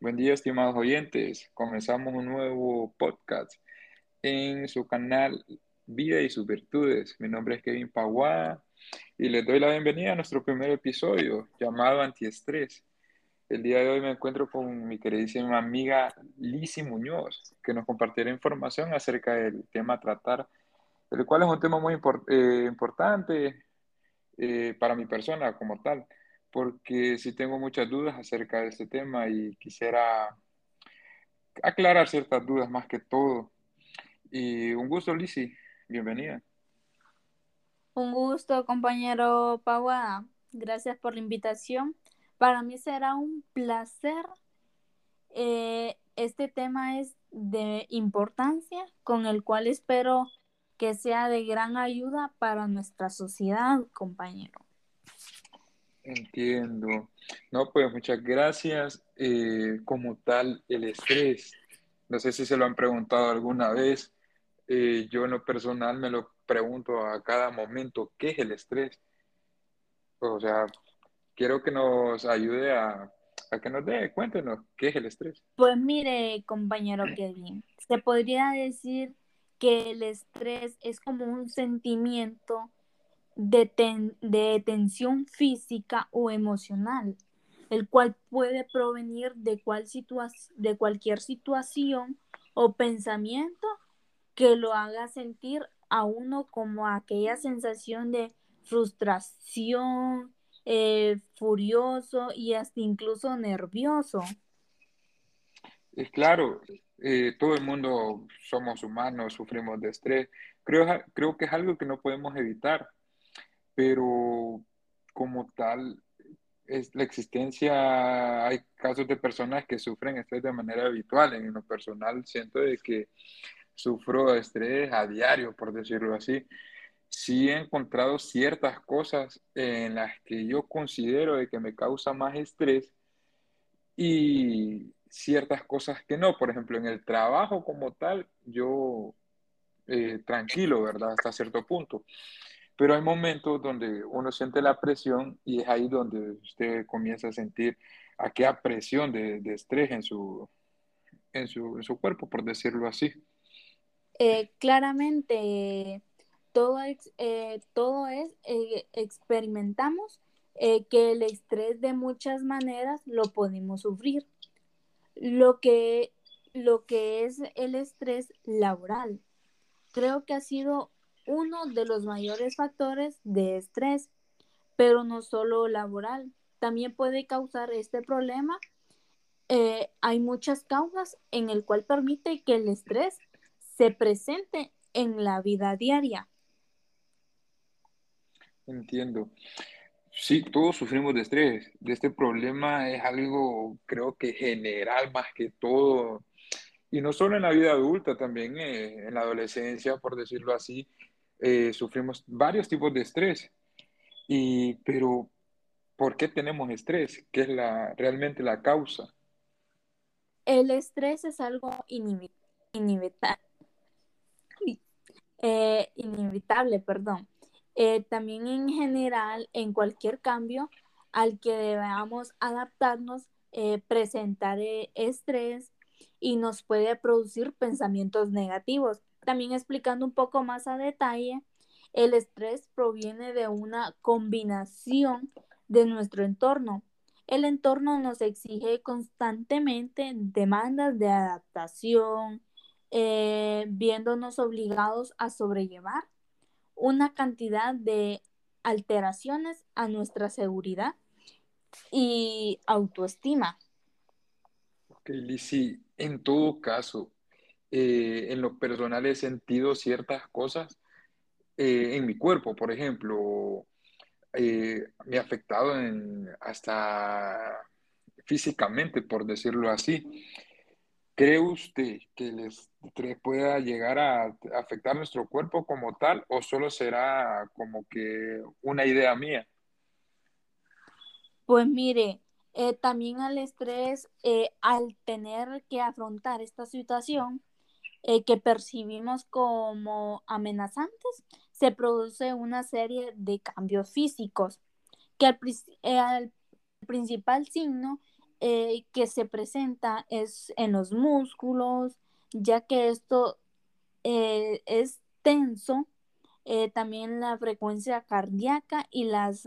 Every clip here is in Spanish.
Buen día, estimados oyentes. Comenzamos un nuevo podcast en su canal Vida y sus Virtudes. Mi nombre es Kevin Paguada y les doy la bienvenida a nuestro primer episodio llamado Antiestrés. El día de hoy me encuentro con mi queridísima amiga Lizzie Muñoz, que nos compartirá información acerca del tema a tratar, el cual es un tema muy eh, importante eh, para mi persona como tal porque sí tengo muchas dudas acerca de este tema y quisiera aclarar ciertas dudas más que todo. Y un gusto, Lisi, bienvenida. Un gusto, compañero Paua. Gracias por la invitación. Para mí será un placer. Eh, este tema es de importancia con el cual espero que sea de gran ayuda para nuestra sociedad, compañero. Entiendo. No, pues muchas gracias. Eh, como tal, el estrés, no sé si se lo han preguntado alguna vez. Eh, yo en lo personal me lo pregunto a cada momento, ¿qué es el estrés? O sea, quiero que nos ayude a, a que nos dé, cuéntenos, ¿qué es el estrés? Pues mire, compañero Kevin, se podría decir que el estrés es como un sentimiento de, tensión física o emocional, el cual puede provenir de, cual de cualquier situación o pensamiento que lo haga sentir a uno como aquella sensación de frustración, eh, furioso y hasta incluso nervioso. Claro, eh, todo el mundo somos humanos, sufrimos de estrés. Creo, creo que es algo que no podemos evitar pero como tal, es la existencia, hay casos de personas que sufren estrés de manera habitual. En lo personal, siento de que sufro estrés a diario, por decirlo así. Sí he encontrado ciertas cosas en las que yo considero de que me causa más estrés y ciertas cosas que no. Por ejemplo, en el trabajo como tal, yo eh, tranquilo, ¿verdad? Hasta cierto punto. Pero hay momentos donde uno siente la presión y es ahí donde usted comienza a sentir aquella presión de, estrés en su, en, su, cuerpo, por decirlo así. Eh, claramente, todo, eh, todo es, eh, experimentamos que el estrés de muchas maneras lo podemos sufrir. Lo que, lo que es el estrés laboral. Creo que ha sido uno de los mayores factores de estrés, pero no solo laboral. También puede causar este problema. Eh, hay muchas causas en el cual permite que el estrés se presente en la vida diaria. Entiendo. Sí, todos sufrimos de estrés. De este problema es algo, creo que general más que todo. Y no solo en la vida adulta, también eh, en la adolescencia, por decirlo así, eh, sufrimos varios tipos de estrés. Y, pero, ¿por qué tenemos estrés? ¿Qué es la, realmente la causa? El estrés es algo inevitable. Eh, inevitable, perdón. Eh, también en general, en cualquier cambio al que debamos adaptarnos, presentar estrés y nos puede producir pensamientos negativos. También explicando un poco más a detalle, el estrés proviene de una combinación de nuestro entorno. El entorno nos exige constantemente demandas de adaptación, eh, viéndonos obligados a sobrellevar una cantidad de alteraciones a nuestra seguridad y autoestima. Ok, Lizzie, en todo caso, eh, en lo personal he sentido ciertas cosas eh, en mi cuerpo, por ejemplo, eh, me ha afectado hasta físicamente, por decirlo así. ¿Cree usted que el estrés pueda llegar a afectar nuestro cuerpo como tal o solo será como que una idea mía? Pues mire, también al estrés, al tener que afrontar esta situación, eh, que percibimos como amenazantes, se produce una serie de cambios físicos, que el, eh, principal signo eh, que se presenta es en los músculos, ya que esto es tenso, también la frecuencia cardíaca y las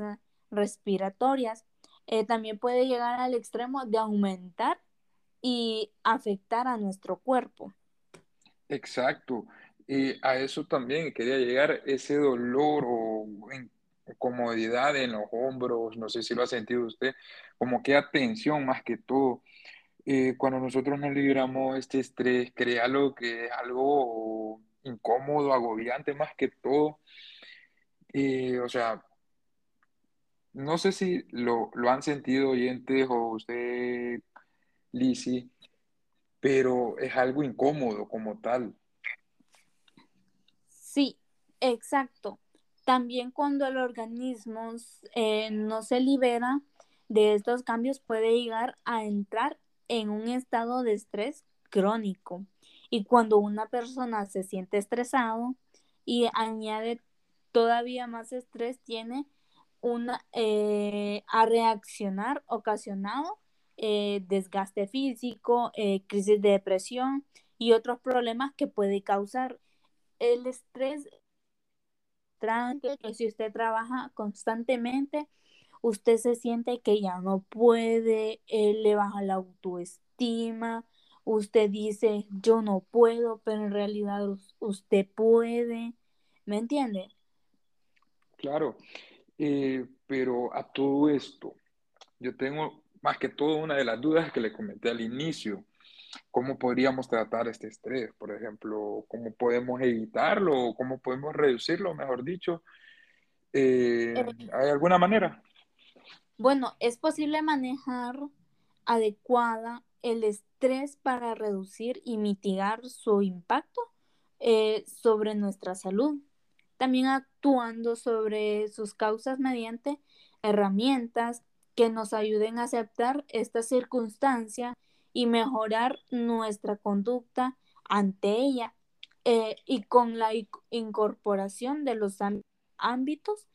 respiratorias. también puede llegar al extremo de aumentar y afectar a nuestro cuerpo. Exacto. Y a eso también quería llegar, ese dolor o incomodidad en los hombros, no sé si lo ha sentido usted, como que atención más que todo. Eh, cuando nosotros nos libramos este estrés, créalo que es algo incómodo, agobiante más que todo. Eh, o sea, no sé si lo, lo han sentido oyentes o usted, Lisi, pero es algo incómodo como tal. Sí, exacto. También cuando el organismo eh, no se libera de estos cambios puede llegar a entrar en un estado de estrés crónico. Y cuando una persona se siente estresado y añade todavía más estrés, tiene una, eh, a reaccionar ocasionado eh, desgaste físico, crisis de depresión y otros problemas que puede causar el estrés que si usted trabaja constantemente, usted se siente que ya no puede, él le baja la autoestima, usted dice yo no puedo, pero en realidad usted puede, ¿me entiende? Claro, eh, pero a todo esto, yo tengo más que todo una de las dudas que le comenté al inicio cómo podríamos tratar este estrés, por ejemplo, cómo podemos evitarlo, cómo podemos reducirlo, mejor dicho. Eh, eh, ¿Hay alguna manera? Bueno, es posible manejar adecuada el estrés para reducir y mitigar su impacto eh, sobre nuestra salud. También actuando sobre sus causas mediante herramientas que nos ayuden a aceptar esta circunstancia y mejorar nuestra conducta ante ella eh, y con la incorporación de los ámbitos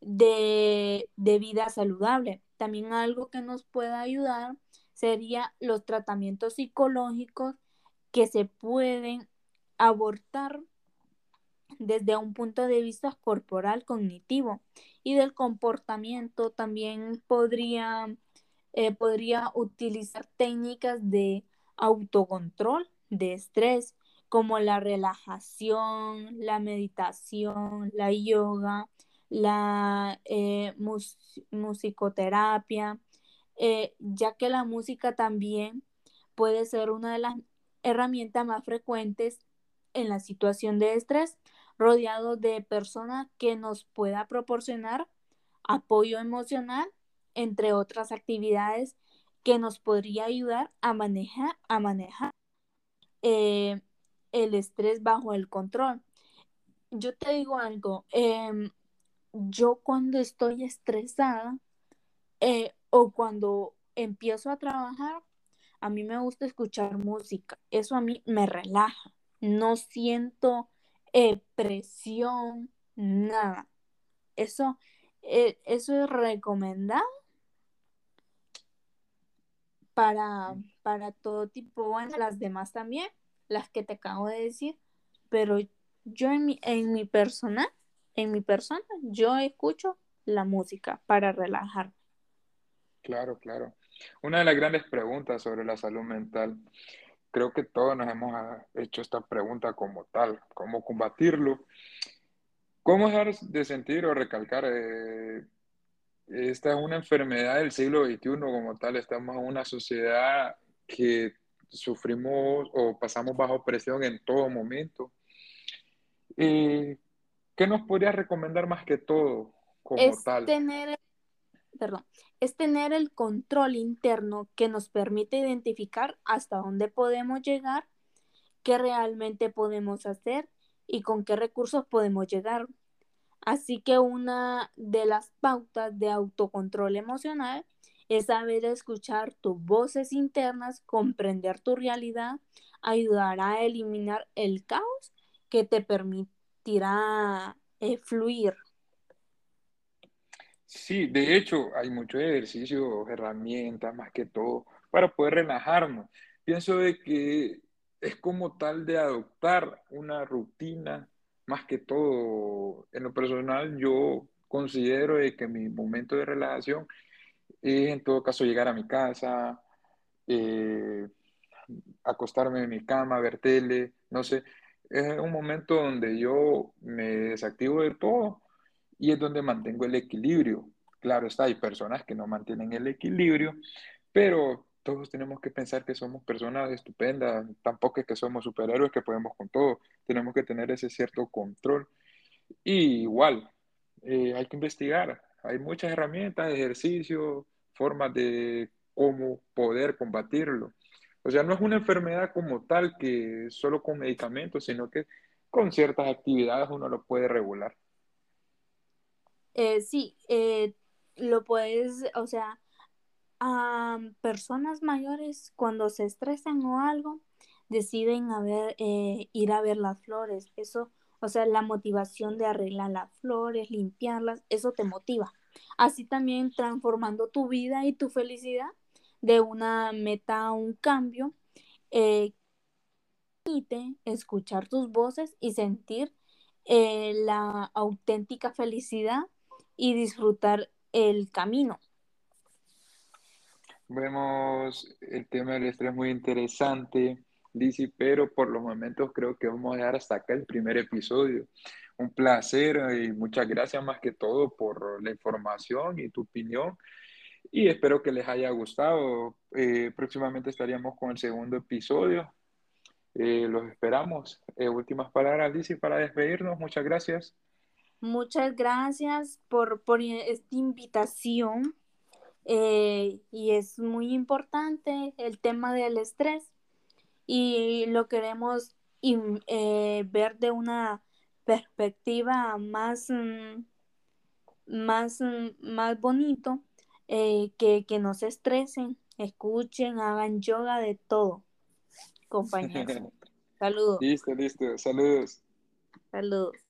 de, de vida saludable. También algo que nos pueda ayudar sería los tratamientos psicológicos que se pueden abortar desde un punto de vista corporal cognitivo y del comportamiento también podría eh, podría utilizar técnicas de autocontrol de estrés como la relajación, la meditación, la yoga, la eh, musicoterapia, eh, ya que la música también puede ser una de las herramientas más frecuentes en la situación de estrés, rodeado de personas que nos pueda proporcionar apoyo emocional entre otras actividades que nos podría ayudar a manejar, a manejar eh, el estrés bajo el control. Yo te digo algo, em, yo cuando estoy estresada eh, o cuando empiezo a trabajar, a mí me gusta escuchar música. Eso a mí me relaja. No siento eh, presión, nada. Eso, eso es recomendado para, para todo tipo, bueno, las demás también, las que te acabo de decir, pero yo en mi, en mi persona, en mi persona, yo escucho la música para relajarme. Claro, claro. Una de las grandes preguntas sobre la salud mental, creo que todos nos hemos ah, hecho esta pregunta como tal, cómo combatirlo, cómo dejar de sentir o recalcar eh, esta es una enfermedad del siglo XXI como tal. Estamos en una sociedad que sufrimos o pasamos bajo presión en todo momento. Eh, ¿Qué nos podría recomendar más que todo como es tal? Tener, perdón, es tener el control interno que nos permite identificar hasta dónde podemos llegar, qué realmente podemos hacer y con qué recursos podemos llegar. Así que una de las pautas de autocontrol emocional es saber escuchar tus voces internas, comprender tu realidad, ayudará a eliminar el caos que te permitirá eh, fluir. Sí, de hecho hay muchos ejercicios, herramientas más que todo para poder relajarnos. Pienso de que es como tal de adoptar una rutina, más que todo, en lo personal, yo considero de que mi momento de relajación es en todo caso llegar a mi casa, eh, acostarme en mi cama, ver tele, no sé, es un momento donde yo me desactivo de todo y es donde mantengo el equilibrio. Claro está, hay personas que no mantienen el equilibrio, pero todos tenemos que pensar que somos personas estupendas, tampoco es que somos superhéroes que podemos con todo, tenemos que tener ese cierto control. Y igual, eh, hay que investigar, hay muchas herramientas, ejercicios, formas de cómo poder combatirlo. O sea, no es una enfermedad como tal que solo con medicamentos, sino que con ciertas actividades uno lo puede regular. Eh, sí, eh, lo puedes, o sea, a personas mayores cuando se estresan o algo, deciden a ver, eh, ir a ver las flores. Eso, o sea, la motivación de arreglar las flores, limpiarlas, eso te motiva. Así también transformando tu vida y tu felicidad de una meta a un cambio. Eh, permite escuchar tus voces y sentir eh, la auténtica felicidad y disfrutar el camino. Vemos el tema del estrés muy interesante, Lizzy, pero por los momentos creo que vamos a dejar hasta acá el primer episodio. Un placer y muchas gracias más que todo por la información y tu opinión. Y espero que les haya gustado. Eh, próximamente estaríamos con el segundo episodio. Eh, los esperamos. Eh, últimas palabras, Lizzy, para despedirnos. Muchas gracias. Muchas gracias por, por esta invitación. y es muy importante el tema del estrés y lo queremos ver de una perspectiva más, mm, más, mm, más bonito, eh, que, que no se estresen, escuchen, hagan yoga de todo, compañeros. Saludos. Listo, listo. Saludos. Saludos.